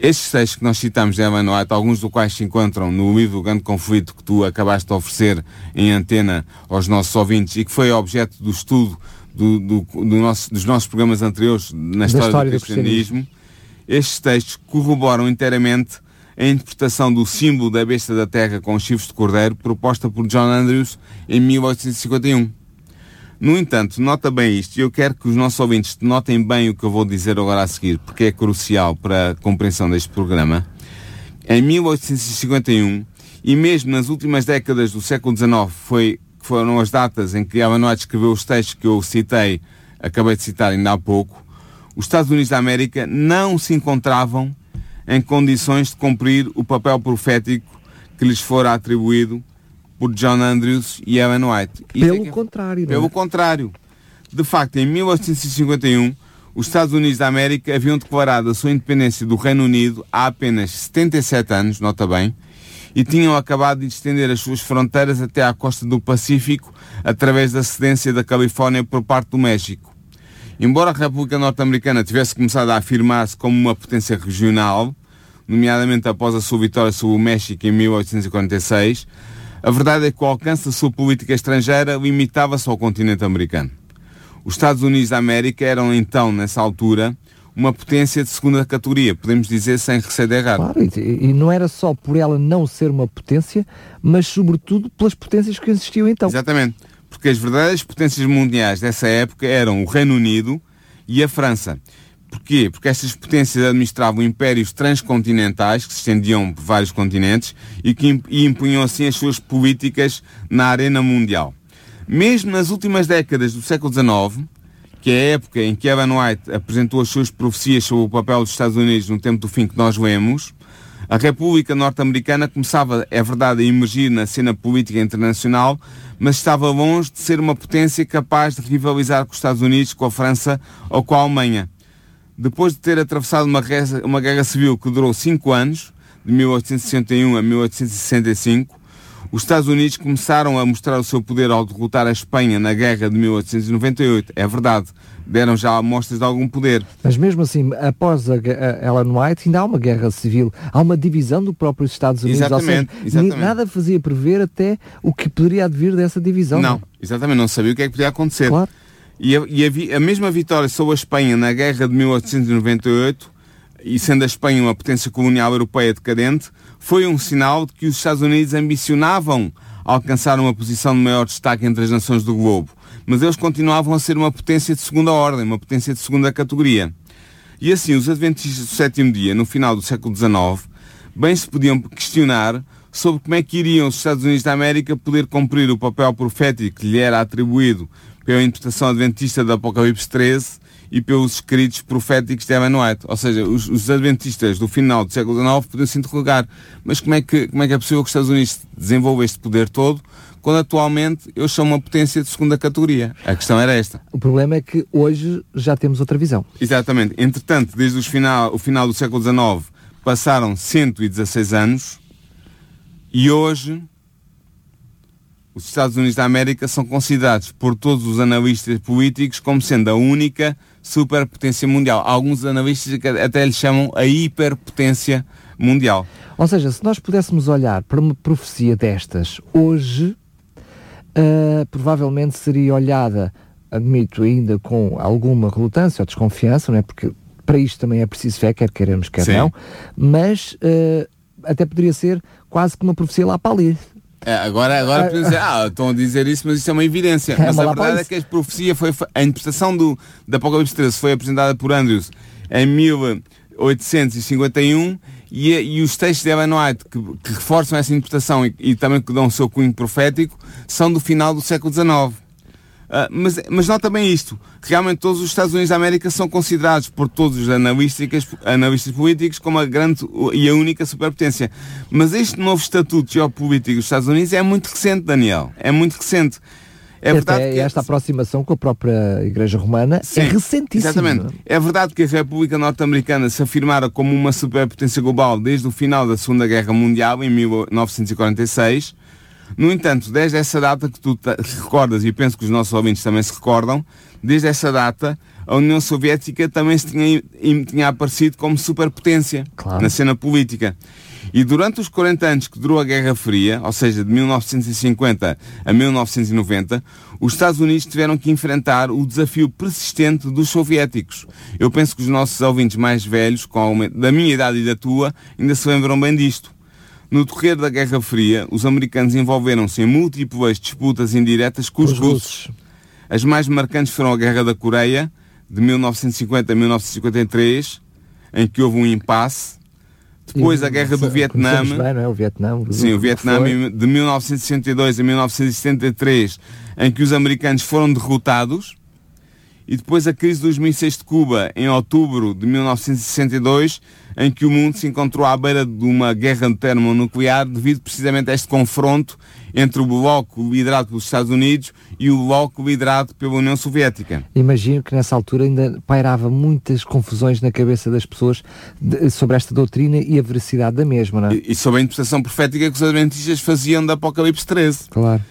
Estes textos que nós citamos de Ellen White, alguns dos quais se encontram no livro O Grande Conflito que tu acabaste de oferecer em antena aos nossos ouvintes e que foi objeto do estudo do, do, do nosso, dos nossos programas anteriores na história, história, do cristianismo, estes textos corroboram inteiramente a interpretação do símbolo da besta da terra com os chifres de cordeiro proposta por John Andrews em 1851. No entanto, nota bem isto, e eu quero que os nossos ouvintes notem bem o que eu vou dizer agora a seguir, porque é crucial para a compreensão deste programa. Em 1851, e mesmo nas últimas décadas do século XIX, foi foram as datas em que White escreveu os textos que eu citei, acabei de citar ainda há pouco, os Estados Unidos da América não se encontravam em condições de cumprir o papel profético que lhes fora atribuído por John Andrews e Ellen White. Isso pelo é que, contrário. Pelo não é? contrário. De facto, em 1851, os Estados Unidos da América haviam declarado a sua independência do Reino Unido há apenas 77 anos, nota bem, e tinham acabado de estender as suas fronteiras até à costa do Pacífico através da cedência da Califórnia por parte do México. Embora a República Norte-Americana tivesse começado a afirmar-se como uma potência regional, nomeadamente após a sua vitória sobre o México em 1846, a verdade é que o alcance da sua política estrangeira limitava-se ao continente americano. Os Estados Unidos da América eram então, nessa altura, uma potência de segunda categoria, podemos dizer sem receio de errar. Claro, e, não era só por ela não ser uma potência, mas sobretudo pelas potências que existiam então. Exatamente, porque as verdadeiras potências mundiais dessa época eram o Reino Unido e a França. Porquê? Porque estas potências administravam impérios transcontinentais que se estendiam por vários continentes e que impunham assim as suas políticas na arena mundial. Mesmo nas últimas décadas do século XIX, que é a época em que Evan White apresentou as suas profecias sobre o papel dos Estados Unidos no tempo do fim que nós vemos, a República Norte-Americana começava, é verdade, a emergir na cena política internacional, mas estava longe de ser uma potência capaz de rivalizar com os Estados Unidos, com a França ou com a Alemanha. Depois de ter atravessado uma guerra, uma guerra civil que durou cinco anos, de 1861 a 1865, os Estados Unidos começaram a mostrar o seu poder ao derrotar a Espanha na guerra de 1898. É verdade, deram já amostras de algum poder. Mas mesmo assim, após a, a Ellen White, ainda há uma guerra civil, há uma divisão do próprio Estados Unidos. Exatamente, seja, exatamente. Nada fazia prever até o que poderia advir dessa divisão. Não, exatamente, não sabia o que é que podia acontecer. Claro. E, a, e a, a mesma vitória sobre a Espanha na guerra de 1898 e sendo a Espanha uma potência colonial europeia decadente, foi um sinal de que os Estados Unidos ambicionavam alcançar uma posição de maior destaque entre as nações do globo, mas eles continuavam a ser uma potência de segunda ordem, uma potência de segunda categoria. E assim, os adventistas do sétimo dia, no final do século XIX, bem se podiam questionar sobre como é que iriam os Estados Unidos da América poder cumprir o papel profético que lhe era atribuído pela interpretação adventista do Apocalipse 13 e pelos escritos proféticos de Evan White. Ou seja, os, os, adventistas do final do século XIX podiam se interrogar, mas como é, que, como é que é possível que os Estados Unidos desenvolvam este poder todo quando atualmente eles são uma potência de segunda categoria? A questão era esta. O problema é que hoje já temos outra visão. Exatamente. Entretanto, desde final, o final do século XIX passaram 116 anos e hoje os Estados Unidos da América são considerados por todos os analistas políticos como sendo a única superpotência mundial. Alguns analistas até lhe chamam a hiperpotência mundial. Ou seja, se nós pudéssemos olhar para uma profecia destas hoje, uh, provavelmente seria olhada, admito ainda com alguma relutância ou desconfiança, não é? porque para isto também é preciso fé, quer queiramos, quer Sim. não, mas uh, até poderia ser quase que uma profecia lá para ali. É, agora, agora podemos dizer, ah, estão a dizer isso, mas isso é uma evidência. É, mas a verdade é que a profecia foi. A interpretação do, da Apocalipse 13 foi apresentada por Andrews em 1851 e, e os textos de Ellen White que, que reforçam essa interpretação e, e, também que dão o seu cunho profético são do final do século XIX. Uh, mas, mas nota bem isto. Realmente todos os Estados Unidos da América são considerados por todos os analistas, analistas políticos como a grande e a única superpotência. Mas este novo estatuto geopolítico dos Estados Unidos é muito recente, Daniel. É muito recente. É verdade Até que esta aproximação com a própria Igreja Romana é Sim, é recentíssima. Exatamente. É verdade que a República Norte-Americana se afirmara como uma superpotência global desde o final da Segunda Guerra Mundial, em 1946, no entanto, desde essa data que tu recordas, e penso que os nossos ouvintes também se recordam, desde essa data a União Soviética também se tinha, tinha aparecido como superpotência claro. na cena política. E durante os 40 anos que durou a Guerra Fria, ou seja, de 1950 a 1990, os Estados Unidos tiveram que enfrentar o desafio persistente dos soviéticos. Eu penso que os nossos ouvintes mais velhos, com da minha idade e da tua, ainda se lembram bem disto. No decorrer da Guerra Fria, os americanos envolveram-se em múltiplas disputas indiretas com os, os russos. russos. As mais marcantes foram a Guerra da Coreia, de 1950 a 1953, em que houve um impasse. Depois e, a Guerra do Vietnã. Bem, não é? O Vietnã. Sim, o Vietnã de 1962 a 1973, em que os americanos foram derrotados. E depois a crise dos mísseis de Cuba, em outubro de 1962, em que o mundo se encontrou à beira de uma guerra termonuclear devido precisamente a este confronto entre o bloco liderado pelos Estados Unidos e o bloco liderado pela União Soviética. Imagino que nessa altura ainda pairava muitas confusões na cabeça das pessoas de, sobre esta doutrina e a veracidade da mesma, não é? E, e sobre a interpretação profética que os adventistas faziam da Apocalipse 13. Claro.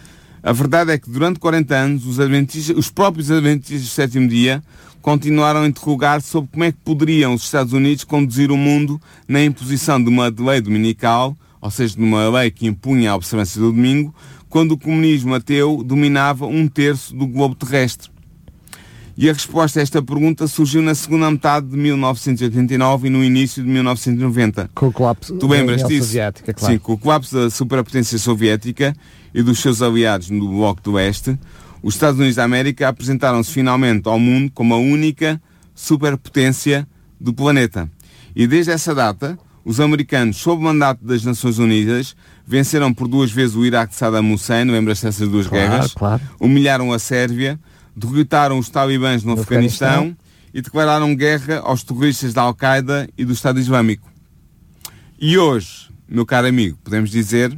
A verdade é que durante 40 anos os, adventistas, os próprios adventistas do sétimo dia continuaram a interrogar sobre como é que poderiam os Estados Unidos conduzir o mundo na imposição de uma lei dominical, ou seja, de uma lei que impunha a observância do domingo, quando o comunismo ateu dominava um terço do globo terrestre. E a resposta a esta pergunta surgiu na segunda metade de 1989 e no início de 1990. Com o colapso tu lembras da União disso? Soviética, claro. Sim, com o colapso da superpotência soviética e dos seus aliados no Bloco do Oeste, os Estados Unidos da América apresentaram-se finalmente ao mundo como a única superpotência do planeta. E desde essa data, os americanos, sob mandato das Nações Unidas, venceram por duas vezes o Iraque de Saddam Hussein, lembras-te dessas duas Claro, guerras? claro. Humilharam a Sérvia, derrotaram os talibãs no, No Afeganistão, Afeganistão. e declararam guerra aos terroristas da Al-Qaeda e do Estado Islâmico. E hoje, meu caro amigo, podemos dizer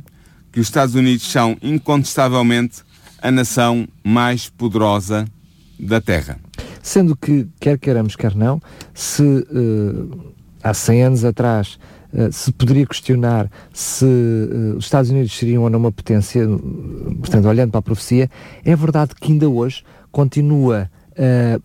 que os Estados Unidos são incontestavelmente a nação mais poderosa da Terra. Sendo que, quer queiramos, quer não, se eh, há 100 anos atrás eh, se poderia questionar se eh, os Estados Unidos seriam ou não uma potência, portanto, olhando para a profecia, é verdade que ainda hoje continua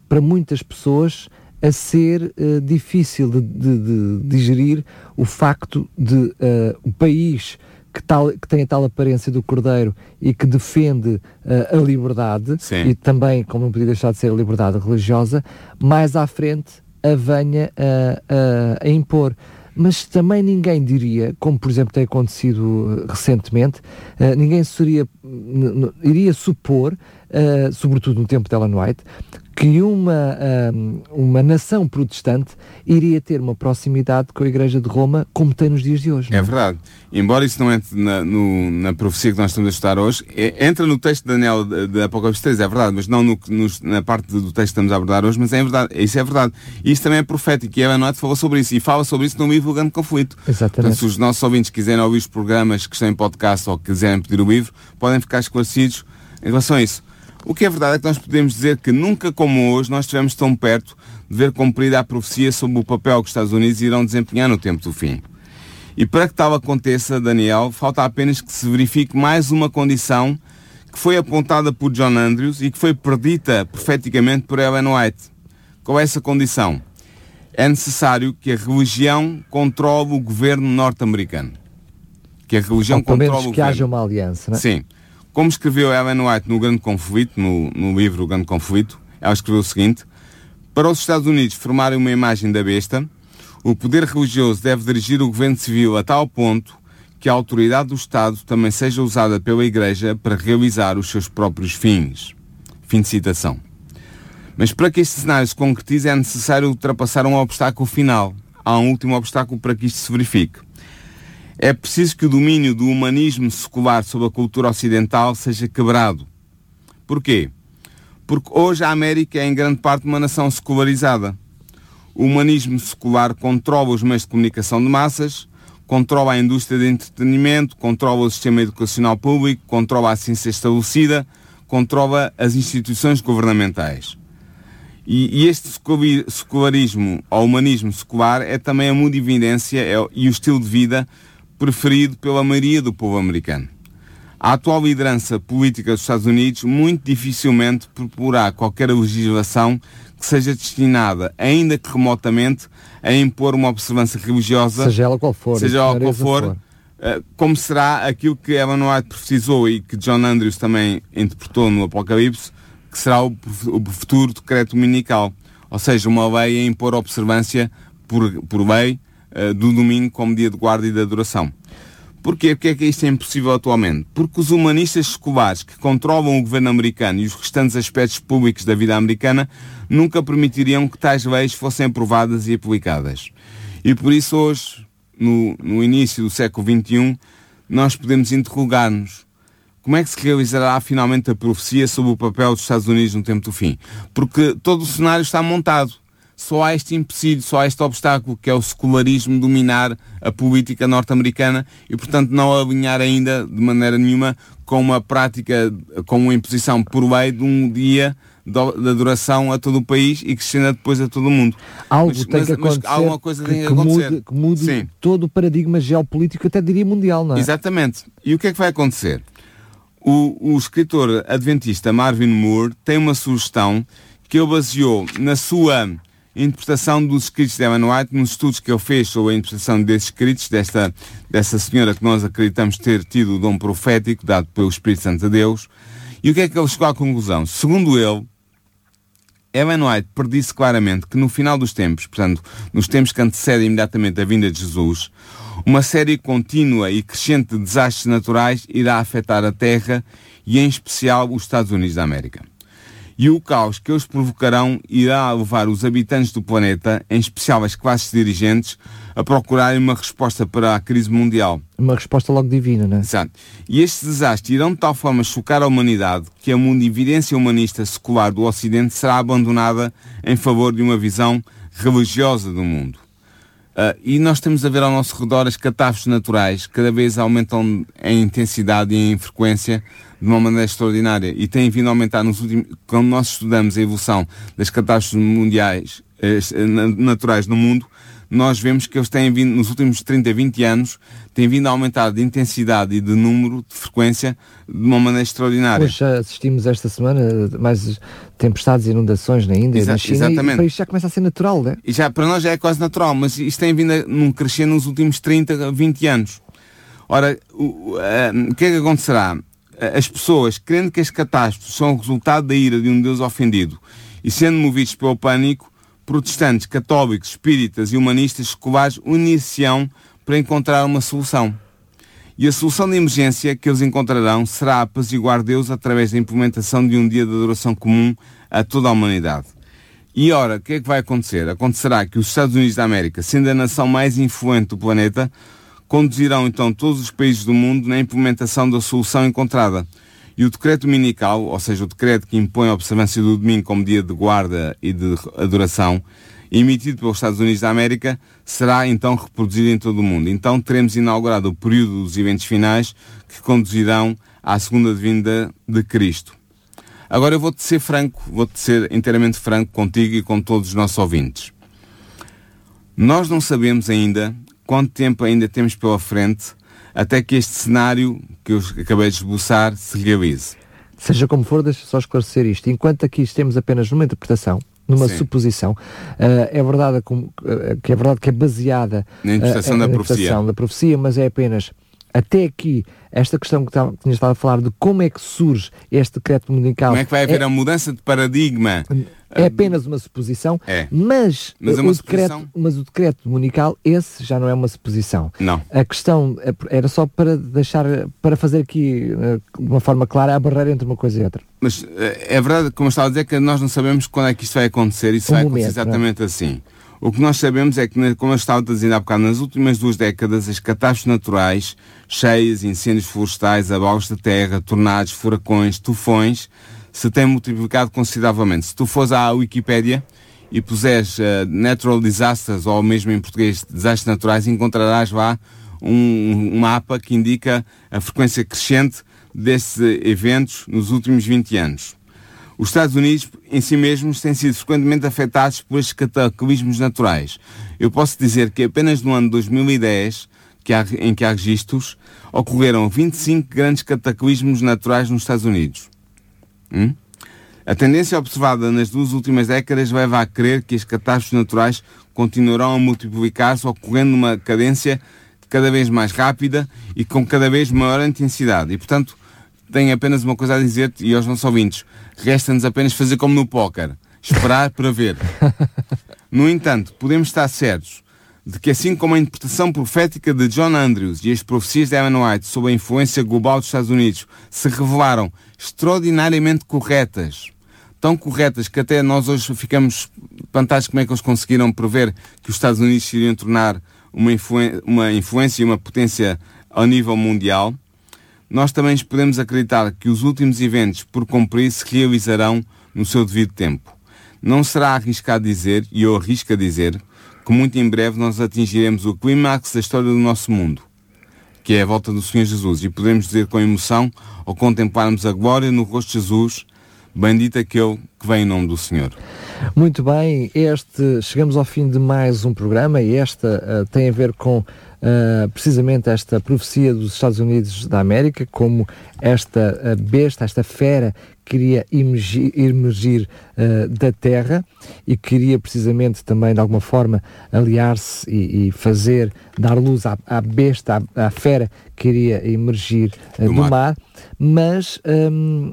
para muitas pessoas a ser difícil de, de- de digerir o facto de o país que, tal, que tem a tal aparência do Cordeiro e que defende eh, a liberdade Sim. e também, como não podia deixar de ser a liberdade religiosa, mais à frente a venha a, a- impor. Mas também ninguém diria, como por exemplo tem acontecido recentemente, eh, ninguém seria, iria supor, eh, sobretudo no tempo de Ellen White, que uma, uma nação protestante iria ter uma proximidade com a Igreja de Roma como tem nos dias de hoje. não É verdade. Embora isso não entre na, no- na profecia que nós estamos a estudar hoje, é- entra no texto de Daniel de, Apocalipse 3, é verdade, mas não no, na parte do texto que estamos a abordar hoje, mas é verdade, isso é verdade. E isso também é profético, e Ellen White falou sobre isso, e fala sobre isso no livro Grande Conflito. Exatamente. Portanto, se os nossos ouvintes quiserem ouvir os programas que estão em podcast ou quiserem pedir o livro, podem ficar esclarecidos em relação a isso. O que é verdade é que nós podemos dizer que nunca como hoje nós estivemos tão perto de ver cumprida a profecia sobre o papel que os Estados Unidos irão desempenhar no tempo do fim. E para que tal aconteça, Daniel, falta apenas que se verifique mais uma condição que foi apontada por John Andrews e que foi predita profeticamente por Ellen White. Qual é essa condição? É necessário que a religião controle o governo norte-americano. Que a religião Ou controle menos o que governo. haja uma aliança. Não é? Sim. Como escreveu Ellen White no Grande Conflito, no, no livro O Grande Conflito, ela escreveu o seguinte: Para os Estados Unidos formarem uma imagem da besta, o poder religioso deve dirigir o governo civil a tal ponto que a autoridade do Estado também seja usada pela Igreja para realizar os seus próprios fins. Fim de citação. Mas para que este cenário se concretize é necessário ultrapassar um obstáculo final. Há um último obstáculo para que isto se verifique. É preciso que o domínio do humanismo secular sobre a cultura ocidental seja quebrado. Porquê? Porque hoje a América é em grande parte uma nação secularizada. O humanismo secular controla os meios de comunicação de massas, controla a indústria de entretenimento, controla o sistema educacional público, controla a ciência estabelecida, controla as instituições governamentais. E, e este secularismo, ou humanismo secular, é também a mundividência é e o estilo de vida preferido pela maioria do povo americano. A atual liderança política dos Estados Unidos muito dificilmente proporá qualquer legislação que seja destinada, ainda que remotamente, a impor uma observância religiosa Seja ela qual for. seja ela qual natureza for, eh, como será aquilo que Ellen White profetizou e que John Andrews também interpretou no Apocalipse, que será o, o futuro decreto dominical. Ou seja, uma lei a impor observância por, por lei eh, do domingo como dia de guarda e de adoração. Porquê? Porque é que isto é impossível atualmente? Porque os humanistas seculares que controlam o governo americano e os restantes aspectos públicos da vida americana nunca permitiriam que tais leis fossem aprovadas e aplicadas. E por isso hoje, no, no início do século XXI, nós podemos interrogar-nos como é que se realizará finalmente a profecia sobre o papel dos Estados Unidos no tempo do fim? Porque todo o cenário está montado. Só há este empecilho, só há este obstáculo, que é o secularismo dominar a política norte-americana e, portanto, não alinhar ainda, de maneira nenhuma, com uma prática, com uma imposição por lei de um dia de adoração a todo o país e que se estenda depois a todo o mundo. Algo Mas- tem mas- que mas acontecer alguma coisa que, tem que que acontecer. mude, que mude Sim. todo o paradigma geopolítico, até diria mundial, não é? Exatamente. E o que é que vai acontecer? O, o escritor adventista Marvin Moore tem uma sugestão que ele baseou na sua interpretação dos escritos de Ellen White, nos estudos que ele fez sobre a interpretação desses escritos, desta, dessa senhora que nós acreditamos ter tido o dom profético dado pelo Espírito Santo a Deus. E o que é que ele chegou à conclusão? Segundo ele, Ellen White predisse claramente que no final dos tempos, portanto, nos tempos que antecedem imediatamente a vinda de Jesus, uma série contínua e crescente de desastres naturais irá afetar a Terra e, em especial, os Estados Unidos da América. E o caos que eles provocarão irá levar os habitantes do planeta, em especial as classes dirigentes, a procurarem uma resposta para a crise mundial. Uma resposta logo divina, não é? Exato. E estes desastres irão de tal forma chocar a humanidade que a mundividência humanista secular do Ocidente será abandonada em favor de uma visão religiosa do mundo. Uh, e nós temos a ver ao nosso redor as catástrofes naturais cada vez aumentam em intensidade e em frequência de uma maneira extraordinária. E têm vindo a aumentar nos últimos quando nós estudamos a evolução das catástrofes mundiais eh, naturais no mundo nós vemos que eles têm vindo, nos últimos 30, 20 anos, têm vindo a aumentar de intensidade e de número, de frequência, de uma maneira extraordinária. Hoje já assistimos esta semana mais tempestades e inundações na Índia Exa na China exatamente. e para isto já começa a ser natural, não é? E já, para nós já é quase natural, mas isto tem vindo a num crescer nos últimos 30, 20 anos. Ora, o, o que é que acontecerá? As pessoas, crendo que as catástrofes são o resultado da ira de um Deus ofendido e sendo movidos pelo pânico, protestantes, católicos, espíritas e humanistas seculares unir-se-ão para encontrar uma solução. E a solução de emergência que eles encontrarão será apaziguar Deus através da implementação de um dia de adoração comum a toda a humanidade. E ora, o que é que vai acontecer? Acontecerá que os Estados Unidos da América, sendo a nação mais influente do planeta, conduzirão então todos os países do mundo na implementação da solução encontrada e o decreto dominical, ou seja, o decreto que impõe a observância do domingo como dia de guarda e de adoração, emitido pelos Estados Unidos da América, será então reproduzido em todo o mundo. Então teremos inaugurado o período dos eventos finais que conduzirão à segunda vinda de Cristo. Agora eu vou-te ser franco, vou-te ser inteiramente franco contigo e com todos os nossos ouvintes. Nós não sabemos ainda quanto tempo ainda temos pela frente até que este cenário que eu acabei de esboçar se realize. Seja como for, deixa só esclarecer isto. Enquanto aqui estamos apenas numa interpretação, numa Sim. suposição, uh, é, verdade uh, que é verdade que é baseada na interpretação, uh, da, na interpretação da profecia, mas é apenas até aqui, esta questão que, tinha estado a falar de como é que surge este decreto dominical. Como é que vai haver é, a mudança de paradigma? É apenas uma suposição, é. mas, mas, é o decreto, mas o decreto dominical, esse já não é uma suposição. Não. A questão é, era só para deixar, para fazer aqui eh, de uma forma clara a barreira entre uma coisa e outra. Mas eh, é verdade, como estava a dizer, que nós não sabemos quando é que isto vai acontecer, isso um vai momento, acontecer é? exatamente assim. O que nós sabemos é que, como eu estava dizendo há bocado, nas últimas duas décadas, as catástrofes naturais, cheias, incêndios florestais, abalos de terra, tornados, furacões, tufões, se têm multiplicado consideravelmente. Se tu fores à Wikipédia e puseres uh, Natural Disasters, ou mesmo em português Desastres Naturais, encontrarás lá um, um mapa que indica a frequência crescente destes eventos nos últimos 20 anos. Os Estados Unidos, em si mesmos, têm sido frequentemente afetados por estes cataclismos naturais. Eu posso dizer que apenas no ano 2010, que há, em que há registros, ocorreram 25 grandes cataclismos naturais nos Estados Unidos. Hum? A tendência observada nas duas últimas décadas leva a crer que as catástrofes naturais continuarão a multiplicar-se, ocorrendo numa cadência cada vez mais rápida e com cada vez maior intensidade. E, portanto, tenho apenas uma coisa a dizer-te e aos nossos ouvintes. Resta-nos apenas fazer como no póquer. Esperar para ver. No entanto, podemos estar certos de que assim como a interpretação profética de John Andrews e as profecias de Ellen White sobre a influência global dos Estados Unidos se revelaram extraordinariamente corretas, tão corretas que até nós hoje ficamos espantados como é que eles conseguiram prever que os Estados Unidos iriam tornar uma influência e uma potência ao nível mundial, nós também podemos acreditar que os últimos eventos por cumprir se realizarão no seu devido tempo. Não será arriscado dizer, e eu arrisco a dizer, que muito em breve nós atingiremos o clímax da história do nosso mundo, que é a volta do Senhor Jesus, e podemos dizer com emoção, ao contemplarmos a glória no rosto de Jesus, bendito aquele que vem em nome do Senhor. Muito bem, este chegamos ao fim de mais um programa e esta uh, tem a ver com uh, precisamente esta profecia dos Estados Unidos da América, como esta uh, besta, esta fera queria emergir, emergir uh, da terra e queria precisamente também de alguma forma aliar-se e, e, fazer, dar luz à, à besta, à, à, fera que queria emergir do, do mar. mar. mas um,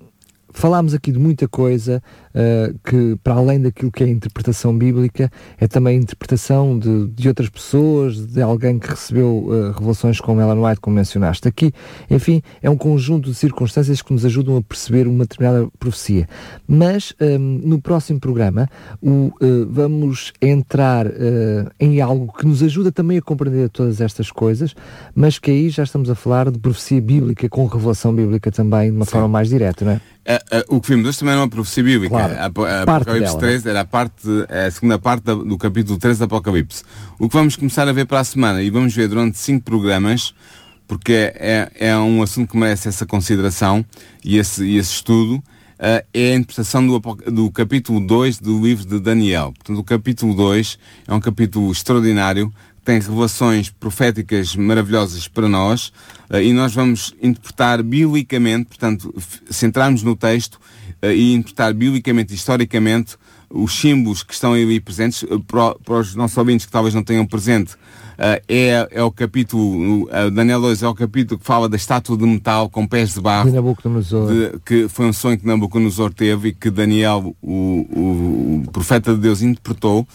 falámos aqui de muita coisa, uh, que, para além daquilo que é a interpretação bíblica, é também a interpretação de, de outras pessoas, de alguém que recebeu uh, revelações como Ellen White, como mencionaste aqui. Enfim, é um conjunto de circunstâncias que nos ajudam a perceber uma determinada profecia. Mas um, no próximo programa o, uh, vamos entrar em algo que nos ajuda também a compreender todas estas coisas, mas que aí já estamos a falar de profecia bíblica com revelação bíblica também de uma Sim. forma mais direta, não é? É, é, o que vimos hoje também é uma profecia bíblica. Claro, a, a, Apocalipse 3 era a, parte, a segunda parte do capítulo 3 do Apocalipse. O que vamos começar a ver para a semana e vamos ver durante cinco programas, porque é, é, é um assunto que merece essa consideração e esse, e esse estudo, uh, é a interpretação do, do capítulo 2 do livro de Daniel. Portanto, o capítulo 2 é um capítulo extraordinário tem revelações proféticas maravilhosas para nós uh, e nós vamos interpretar biblicamente, portanto, centrarmos no texto e interpretar biblicamente, historicamente, os símbolos que estão ali presentes, uh, para, para, os nossos ouvintes que talvez não tenham presente, é, é o capítulo, Daniel 2 é o capítulo que fala da estátua de metal com pés de barro, de, que foi um sonho que Nabucodonosor teve e que Daniel, o, o, o profeta de Deus, interpretou.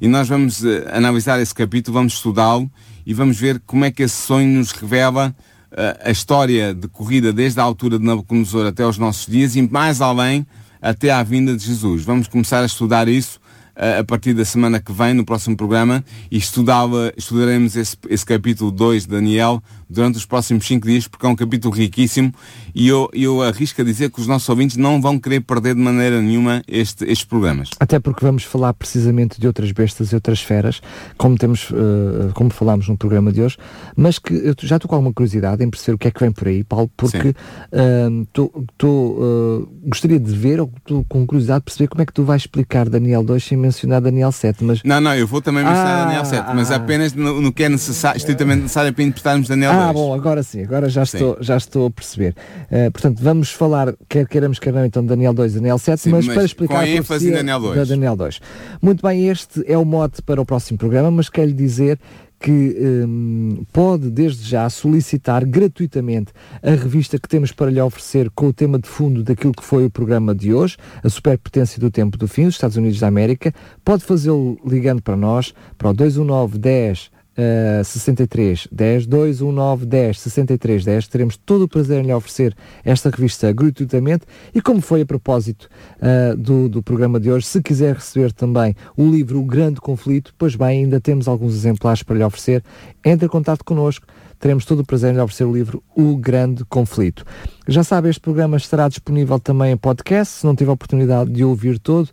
E nós vamos uh, analisar esse capítulo, vamos estudá-lo e vamos ver como é que esse sonho nos revela uh, a história decorrida desde a altura de Nabucodonosor até os nossos dias e mais além até à vinda de Jesus. Vamos começar a estudar isso a partir da semana que vem, no próximo programa, e estudava, estudaremos esse, esse capítulo 2 de Daniel durante os próximos 5 dias, porque é um capítulo riquíssimo e eu, eu arrisco a dizer que os nossos ouvintes não vão querer perder de maneira nenhuma este, estes programas. Até porque vamos falar precisamente de outras bestas e outras feras, como temos, uh, como falámos no programa de hoje, mas que eu já estou com alguma curiosidade em perceber o que é que vem por aí, Paulo, porque uh, tô, tô, uh, gostaria de ver, ou estou com curiosidade de perceber como é que tu vais explicar Daniel 2 sem mencionar Daniel 7, mas... Não, não, eu vou também mencionar ah, Daniel 7, mas ah, apenas no, no, que é necessário, estritamente necessário para interpretarmos Daniel ah, 2. Bom, agora sim, agora já, sim. Estou, já estou a perceber. Uh, portanto, vamos falar, quer queiramos, quer não, então Daniel 2 e Daniel 7, sim, mas, mas, para explicar com a ênfase Daniel 2. da Daniel 2. Muito bem, este é o mote para o próximo programa, mas quero lhe dizer que um, pode desde já solicitar gratuitamente a revista que temos para lhe oferecer com o tema de fundo daquilo que foi o programa de hoje, a superpotência do tempo do fim, dos Estados Unidos da América. Pode fazê-lo ligando para nós, para o 219 10 uh, 63 10 219 10 63 10. Teremos todo o prazer em lhe oferecer esta revista gratuitamente e como foi a propósito uh, do, do programa de hoje, se quiser receber também o livro O Grande Conflito, pois bem, ainda temos alguns exemplares para lhe oferecer. Entre em contato connosco teremos todo o prazer em lhe oferecer o livro O Grande Conflito. Já sabe, este programa estará disponível também em podcast, se não tiver a oportunidade de ouvir todo,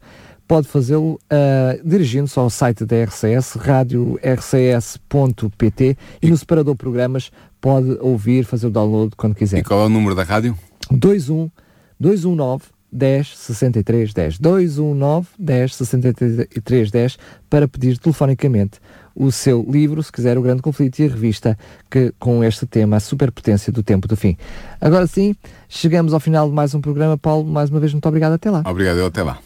pode fazê-lo uh, dirigindo-se ao site da RCS, rádio rcs.pt e no separador programas pode ouvir, fazer o download quando quiser. E qual é o número da rádio? 21 219 10 63 10 219 10 63 10 para pedir telefonicamente o seu livro, se quiser, O Grande Conflito e a revista que, com este tema, a superpotência do tempo do fim. Agora sim, chegamos ao final de mais um programa. Paulo, mais uma vez, muito obrigado. Até lá. Obrigado, eu até lá.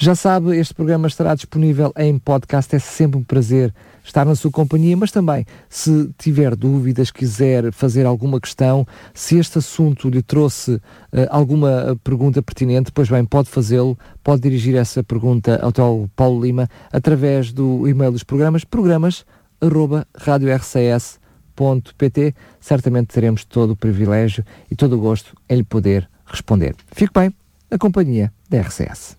Já sabe, este programa estará disponível em podcast. É sempre um prazer estar na sua companhia, mas também, se tiver dúvidas, quiser fazer alguma questão, se este assunto lhe trouxe uh, alguma pergunta pertinente, pois bem, pode fazê-lo, pode dirigir essa pergunta ao Paulo Lima através do e-mail dos programas, programas arroba radiorcs.pt. Certamente teremos todo o privilégio e todo o gosto em lhe poder responder. Fique bem na companhia da RCS.